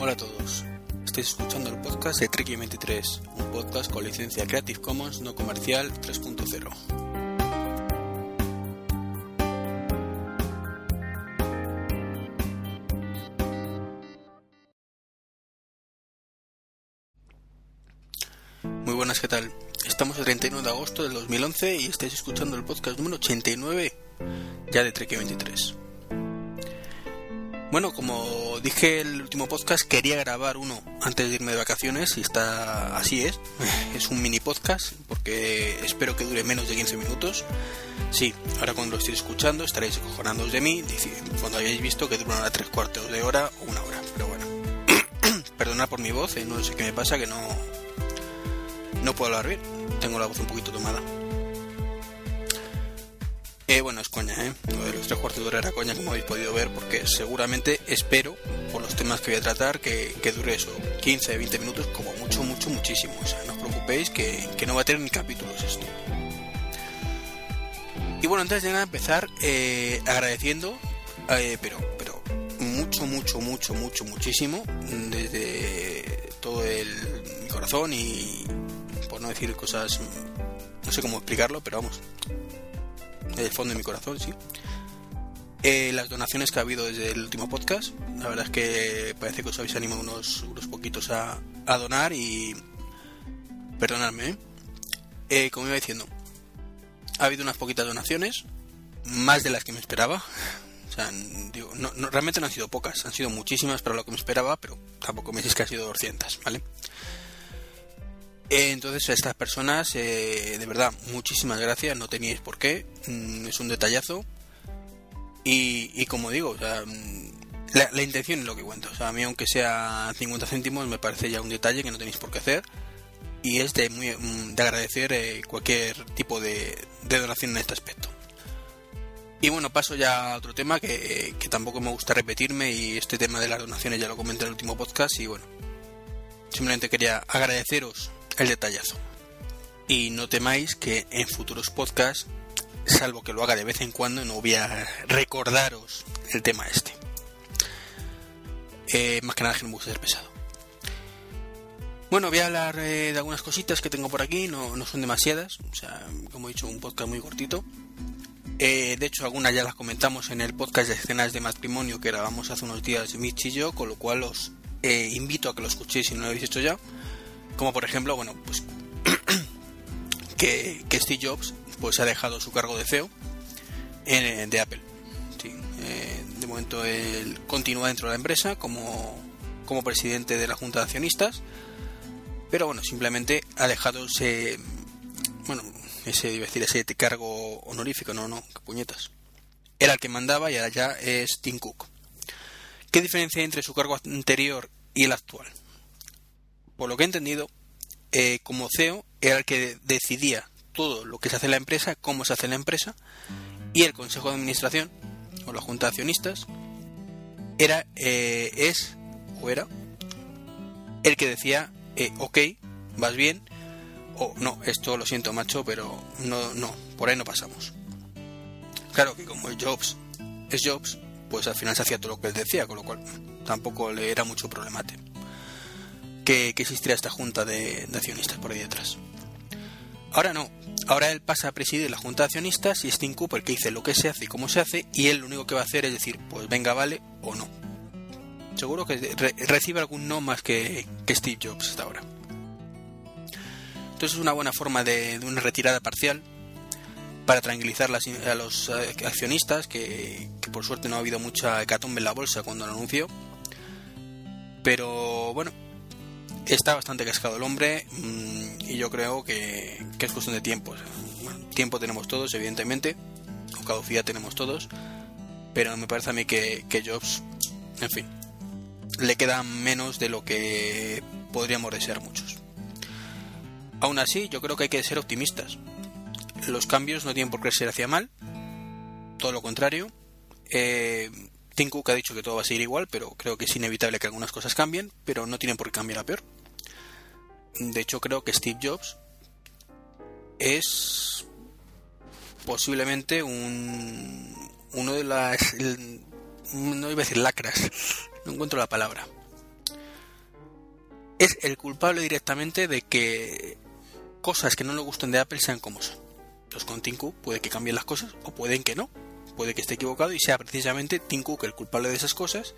Hola a todos. Estáis escuchando el podcast de Treki 23, un podcast con licencia Creative Commons no comercial 3.0. Muy buenas, ¿qué tal? Estamos el 31 de agosto del 2011 y estáis escuchando el podcast número 89 ya de Treki 23. Bueno, como dije el último podcast, quería grabar uno antes de irme de vacaciones y está así es. Es un mini podcast porque espero que dure menos de 15 minutos. Sí, ahora cuando lo estéis escuchando estaréis acojonándoos de mí cuando hayáis visto que dura una tres cuartos de hora o una hora. Pero bueno, perdonad por mi voz, eh, no sé qué me pasa que no, no puedo hablar bien. Tengo la voz un poquito tomada. Eh, bueno, es coña, ¿eh? Lo de los tres cuartos de hora era coña, como habéis podido ver, porque seguramente espero, por los temas que voy a tratar, que, dure eso, 15, 20 minutos, como mucho, mucho, muchísimo. O sea, no os preocupéis que, no va a tener ni capítulos esto. Y bueno, antes de nada empezar eh, agradeciendo, eh, pero, pero mucho, mucho, mucho, mucho, muchísimo, desde todo el, mi corazón y por no decir cosas, no sé cómo explicarlo, pero vamos, del fondo de mi corazón, sí. Eh, las donaciones que ha habido desde el último podcast, la verdad es que parece que os habéis animado unos, unos poquitos a, donar y perdonadme, ¿eh? ¿eh? como iba diciendo, ha habido unas poquitas donaciones, más de las que me esperaba. O sea, digo, no, realmente no han sido pocas, han sido muchísimas para lo que me esperaba, pero tampoco me decís que han sido 200, ¿vale? Entonces a estas personas, eh, de verdad, muchísimas gracias, no teníais por qué, mm, es un detallazo. Y, como digo, mm, la, intención es lo que cuenta. O sea, a mí aunque sea 50 céntimos me parece ya un detalle que no tenéis por qué hacer. Y es de, muy, mm, de agradecer eh, cualquier tipo de, donación en este aspecto. Y bueno, paso ya a otro tema que, que tampoco me gusta repetirme y este tema de las donaciones ya lo comenté en el último podcast y bueno, simplemente quería agradeceros el detallazo. Y no temáis que en futuros podcasts, salvo que lo haga de vez en cuando, no voy a recordaros el tema este. Eh, más que nada que no me gusta ser pesado. Bueno, voy a hablar eh, de algunas cositas que tengo por aquí, no, no, son demasiadas, o sea, como he dicho, un podcast muy cortito. Eh, de hecho, algunas ya las comentamos en el podcast de escenas de matrimonio que grabamos hace unos días Mitch y yo, con lo cual os invito a que lo escuchéis si no lo habéis hecho ya. Como por ejemplo, bueno, pues que, Steve Jobs pues ha dejado su cargo de CEO en, de Apple. Eh, de momento él continúa dentro de la empresa como, como presidente de la junta de accionistas, pero bueno, simplemente ha dejado ese, bueno, ese, iba decir, ese cargo honorífico, no, no, que puñetas. Era el que mandaba y ahora ya es Tim Cook. ¿Qué diferencia hay entre su cargo anterior y el actual? Por lo que he entendido, eh, como CEO era el que decidía todo lo que se hace en la empresa, cómo se hace en la empresa, y el consejo de administración o la junta de accionistas era, eh, es o era el que decía, eh, ok, vas bien, o no, esto lo siento macho, pero no, no, por ahí no pasamos. Claro que como Jobs es Jobs, pues al final se hacía todo lo que él decía, con lo cual tampoco le era mucho problemate que, existiera esta junta de, accionistas por ahí detrás. Ahora no, ahora él pasa a presidir la junta de accionistas y es Tim Cooper que dice lo que se hace y cómo se hace y él lo único que va a hacer es decir, pues venga, vale o no. Seguro que recibe algún no más que, Steve Jobs hasta ahora. Entonces es una buena forma de, una retirada parcial para tranquilizar a los eh, accionistas, que, que, por suerte no ha habido mucha hecatombe en la bolsa cuando lo anunció. Pero bueno, Está bastante cascado el hombre mm, y yo creo que, es cuestión de tiempo. tiempo tenemos todos, evidentemente, o caducidad tenemos todos, pero me parece a mí que, Jobs, en fin, le queda menos de lo que podríamos desear muchos. Aún así, yo creo que hay que ser optimistas. Los cambios no tienen por qué ser hacia mal, todo lo contrario. Eh, Tim Cook ha dicho que todo va a seguir igual, pero creo que es inevitable que algunas cosas cambien, pero no tienen por qué cambiar a peor. De hecho, creo que Steve Jobs es posiblemente un uno de las no iba a decir lacras, no encuentro la palabra. es el culpable directamente de que cosas que no le gusten de Apple sean como son. Entonces con Tim puede que cambien las cosas o pueden que no. Puede que esté equivocado y sea precisamente Tim Cook el culpable de esas cosas.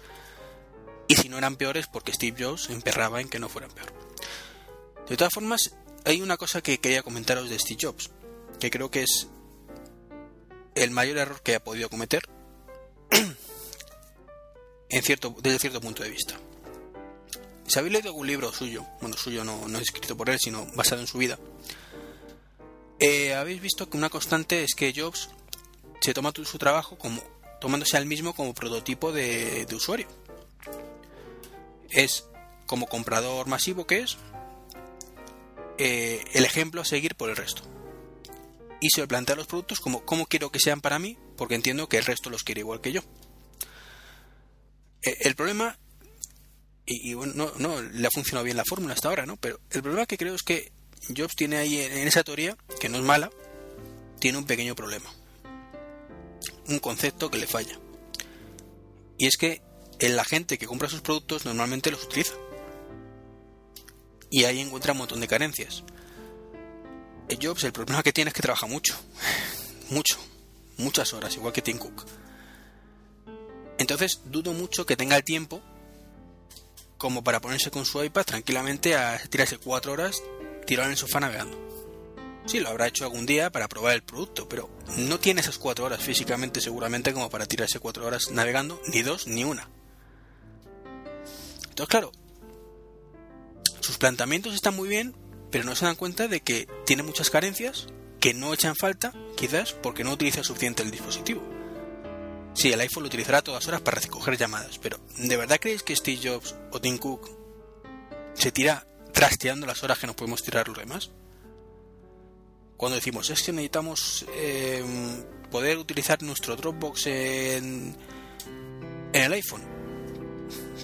Y si no eran peores, porque Steve Jobs emperraba en que no fueran peor. De todas formas, hay una cosa que quería comentaros de Steve Jobs, que creo que es el mayor error que ha podido cometer en cierto, desde cierto punto de vista. Si habéis leído algún libro suyo, bueno, suyo no, no es escrito por él, sino basado en su vida, eh, habéis visto que una constante es que Jobs se toma su trabajo como tomándose al mismo como prototipo de, usuario. Es como comprador masivo que es eh, el ejemplo a seguir por el resto. Y se plantea los productos como cómo quiero que sean para mí, porque entiendo que el resto los quiere igual que yo. Eh, el problema y, bueno, no, no le ha funcionado bien la fórmula hasta ahora, ¿no? Pero el problema que creo es que Jobs tiene ahí en, esa teoría, que no es mala, tiene un pequeño problema. Un concepto que le falla. Y es que la gente que compra sus productos normalmente los utiliza. Y ahí encuentra un montón de carencias. Jobs, el problema que tiene es que trabaja mucho. mucho. Muchas horas, igual que Tim Cook. Entonces dudo mucho que tenga el tiempo como para ponerse con su iPad tranquilamente a tirarse cuatro horas tirado en el sofá navegando. Sí, lo habrá hecho algún día para probar el producto, pero no tiene esas cuatro horas físicamente seguramente como para tirarse cuatro horas navegando, ni dos, ni una. Entonces, claro, sus planteamientos están muy bien, pero no se dan cuenta de que tiene muchas carencias que no echan falta, quizás porque no utiliza suficiente el dispositivo. Sí, el iPhone lo utilizará todas horas para recoger llamadas, pero ¿de verdad creéis que Steve Jobs o Tim Cook se tira trasteando las horas que nos podemos tirar los demás? Cuando decimos es que necesitamos eh, poder utilizar nuestro Dropbox en, en el iPhone,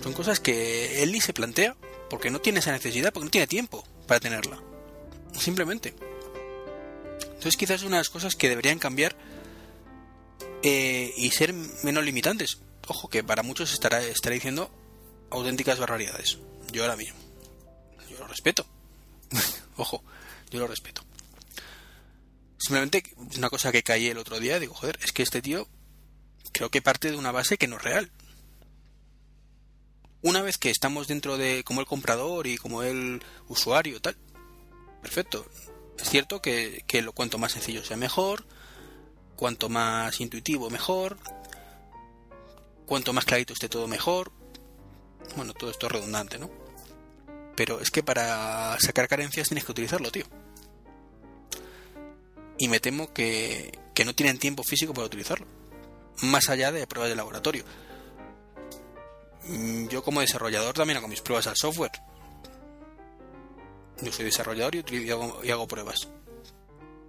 son cosas que él ni se plantea porque no tiene esa necesidad, porque no tiene tiempo para tenerla. Simplemente. Entonces quizás es una de las cosas que deberían cambiar eh, y ser menos limitantes. Ojo, que para muchos estará, estará diciendo auténticas barbaridades. Yo ahora mismo. Yo lo respeto. Ojo, yo lo respeto. Simplemente una cosa que caí el otro día, digo, joder, es que este tío creo que parte de una base que no es real. Una vez que estamos dentro de como el comprador y como el usuario, tal, perfecto. Es cierto que, que lo cuanto más sencillo sea mejor, Cuanto más intuitivo, mejor. Cuanto más clarito esté todo, mejor. Bueno, todo esto es redundante, ¿no? Pero es que para sacar carencias tienes que utilizarlo, tío. Y me temo que, que no tienen tiempo físico para utilizarlo. Más allá de pruebas de laboratorio. Mm, yo como desarrollador también hago mis pruebas al software. Yo soy desarrollador y, hago, y hago pruebas.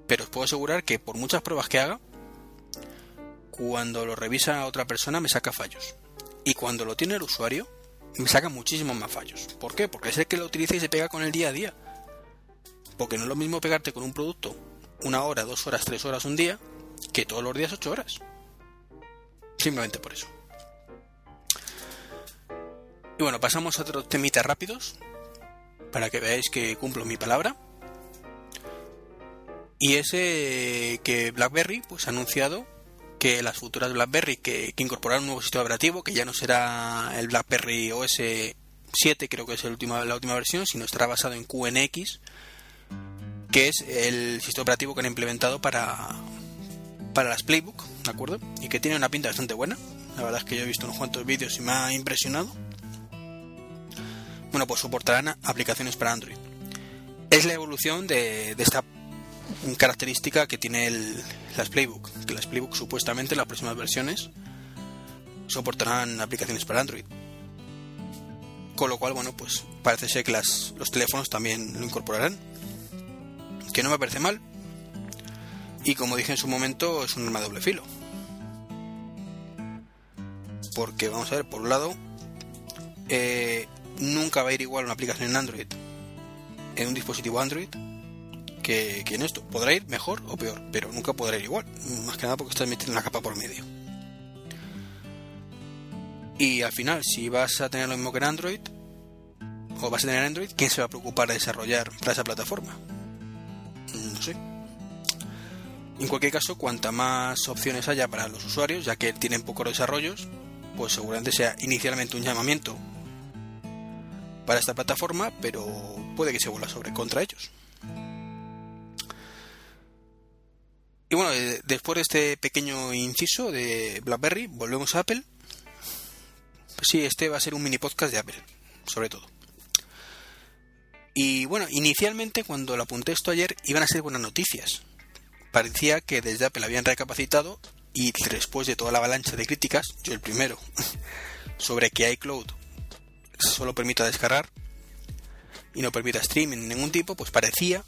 Pero os puedo asegurar que por muchas pruebas que haga, cuando lo revisa otra persona me saca fallos. Y cuando lo tiene el usuario, me saca muchísimos más fallos. ¿Por qué? Porque es el que lo utiliza y se pega con el día a día. Porque no es lo mismo pegarte con un producto una hora, dos horas, tres horas un día, que todos los días ocho horas. Simplemente por eso. Y bueno, pasamos a otros temitas rápidos, para que veáis que cumplo mi palabra. Y ese que BlackBerry pues ha anunciado que las futuras BlackBerry que, que incorporarán un nuevo sistema operativo que ya no será el BlackBerry OS 7 creo que es la última versión sino estará basado en QNX que es el sistema operativo que han implementado para para las Playbook ¿de acuerdo? y que tiene una pinta bastante buena la verdad es que yo he visto unos cuantos vídeos y me ha impresionado bueno pues soportarán aplicaciones para Android es la evolución de, esta característica que tiene las Playbook, que las Playbook supuestamente las próximas versiones soportarán aplicaciones para Android. Con lo cual, bueno, pues parece ser que las, los teléfonos también lo incorporarán. Que no me parece mal. Y como dije en su momento, es un arma de doble filo. Porque vamos a ver, por un lado, eh, nunca va a ir igual una aplicación en Android en un dispositivo Android que, en esto. Podrá ir mejor o peor, pero nunca podrá ir igual. Más que nada porque estás metiendo una capa por medio. Y al final, si vas a tener lo mismo que en Android, o vas a tener Android, ¿quién se va a preocupar de desarrollar para esa plataforma? No sé. En cualquier caso, cuanta más opciones haya para los usuarios, ya que tienen pocos desarrollos, pues seguramente sea inicialmente un llamamiento para esta plataforma, pero puede que se vuelva sobre contra ellos. Y bueno, después de este pequeño inciso de BlackBerry, volvemos a Apple. Pues sí, este va a ser un mini podcast de Apple, sobre todo. Y bueno, inicialmente cuando lo apunté esto ayer iban a ser buenas noticias. Parecía que desde Apple habían recapacitado y después de toda la avalancha de críticas, yo el primero, sobre que iCloud solo permita descargar y no permita streaming de ningún tipo, pues parecía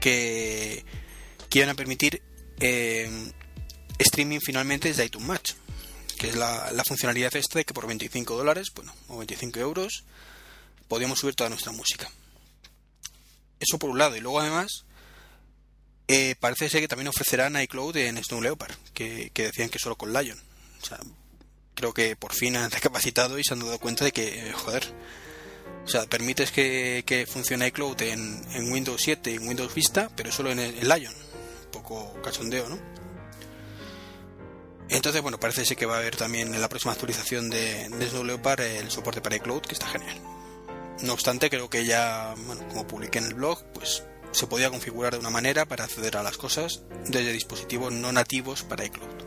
que, que iban a permitir eh, streaming finalmente desde iTunes Match, que es la, la funcionalidad esta de que por 25 dólares, bueno, o 25 euros, podíamos subir toda nuestra música. Eso por un lado, y luego además eh, parece ser que también ofrecerán iCloud en Snow Leopard, que, decían que solo con Lion. Creo que por fin han recapacitado y se han dado cuenta de que, joder, o sea, permites que, funcione iCloud en, en, Windows 7 y en Windows Vista, pero solo en, Lion. Un poco cachondeo, ¿no? Entonces, bueno, parece ser que va a haber también en la próxima actualización de, de Snow el soporte para iCloud, que está genial. No obstante, creo que ya, bueno, como publiqué en el blog, pues se podía configurar de una manera para acceder a las cosas desde dispositivos no nativos para iCloud.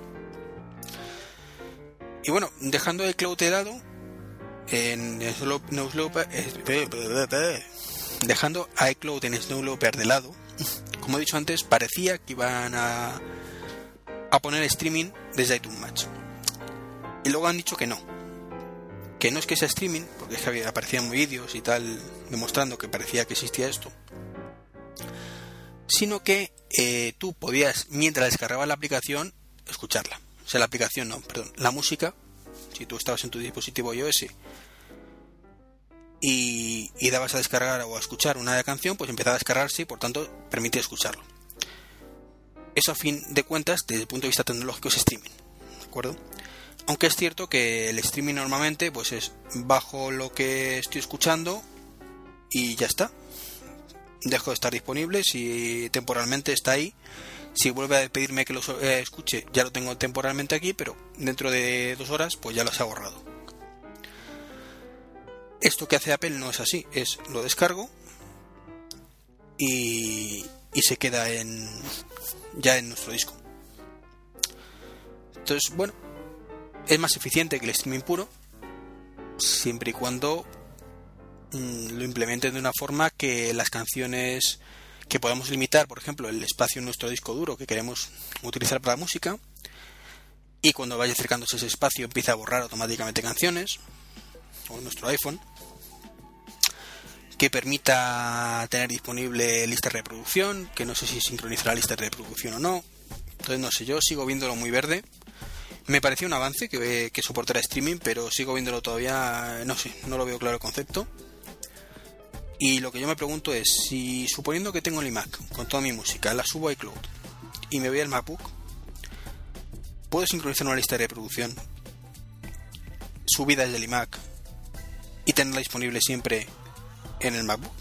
Y bueno, dejando iCloud de lado, en dejando iCloud en Snowloper de lado, como he dicho antes, parecía que iban a, a poner streaming desde iTunes Match. Y luego han dicho que no. Que no es que sea streaming, porque es que aparecían vídeos y tal demostrando que parecía que existía esto sino que eh, tú podías, mientras descargabas la aplicación, escucharla. Sea, la aplicación no, perdón, la música, si tú estabas en tu dispositivo iOS y, y dabas a descargar o a escuchar una canción, pues empezaba a descargarse y por tanto permitía escucharlo. Eso a fin de cuentas, desde el punto de vista tecnológico, es streaming. ¿De acuerdo? Aunque es cierto que el streaming normalmente pues es bajo lo que estoy escuchando y ya está dejo de estar disponible si temporalmente está ahí. Si vuelve a pedirme que lo eh, escuche, ya lo tengo temporalmente aquí, pero dentro de dos horas, pues ya lo ha borrado. Esto que hace Apple no es así, es lo descargo y, y se queda en ya en nuestro disco. Entonces, bueno, es más eficiente que el streaming puro, siempre y cuando Mm, lo implementen de una forma que las canciones que podamos limitar, por ejemplo, el espacio en nuestro disco duro que queremos utilizar para la música, y cuando vaya acercándose ese espacio empieza a borrar automáticamente canciones, o nuestro iPhone, que permita tener disponible lista de reproducción, que no sé si sincronizará lista de reproducción o no. Entonces no sé, yo sigo viéndolo muy verde. Me pareció un avance que, que soportara streaming, pero sigo viéndolo todavía, no sé, no lo veo claro el concepto. Y lo que yo me pregunto es, si suponiendo que tengo el iMac con toda mi música, la subo a iCloud y me voy al MacBook, ¿puedo sincronizar una lista de reproducción subida desde el iMac y tenerla disponible siempre en el MacBook?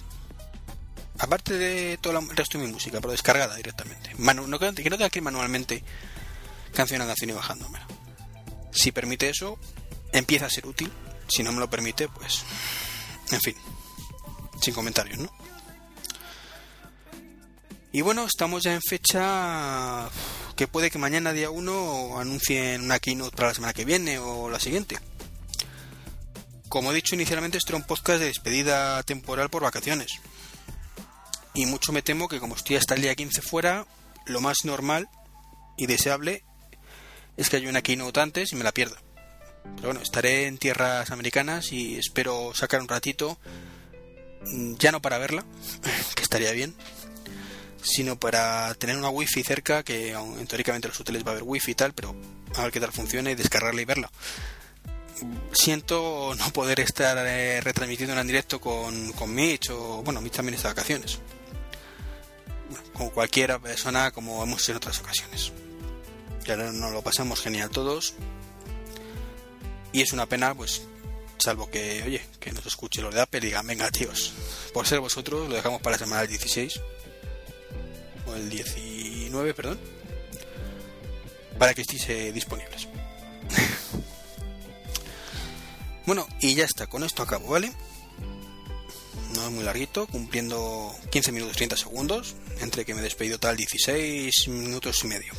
Aparte de todo el resto de mi música, pero descargada directamente. no, que no tenga que ir manualmente canción a canción y bajándomela. Si permite eso, empieza a ser útil. Si no me lo permite, pues... En fin sin comentarios, ¿no? Y bueno, estamos ya en fecha que puede que mañana día 1 anuncien una keynote para la semana que viene o la siguiente. Como he dicho inicialmente, esto era un podcast de despedida temporal por vacaciones. Y mucho me temo que como estoy hasta el día 15 fuera, lo más normal y deseable es que haya una keynote antes y me la pierda. Pero bueno, estaré en tierras americanas y espero sacar un ratito ya no para verla, que estaría bien, sino para tener una wifi cerca, que teóricamente los hoteles va a haber wifi y tal, pero a ver qué tal funciona y descargarla y verla. Siento no poder estar eh, retransmitiendo en directo con, con Mitch o, bueno, Mitch también está de vacaciones. como cualquier persona, como hemos hecho en otras ocasiones. Ya nos lo pasamos genial todos. Y es una pena, pues, Salvo que, oye, que nos escuche los de Apple y digan, venga, tíos, por ser vosotros, lo dejamos para la semana del 16 o el 19, perdón, para que estéis eh, disponibles. bueno, y ya está, con esto acabo, ¿vale? No es muy larguito, cumpliendo 15 minutos 30 segundos, entre que me he despedido tal 16 minutos y medio.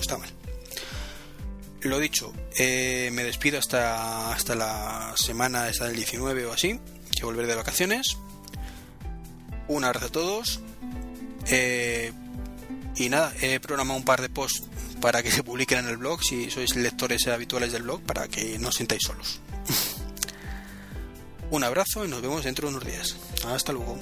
Está mal lo dicho, eh, me despido hasta, hasta la semana hasta el 19 o así, que volveré de vacaciones. Un abrazo a todos. Eh, y nada, he programado un par de posts para que se publiquen en el blog si sois lectores habituales del blog para que no os sintáis solos. un abrazo y nos vemos dentro de unos días. Hasta luego.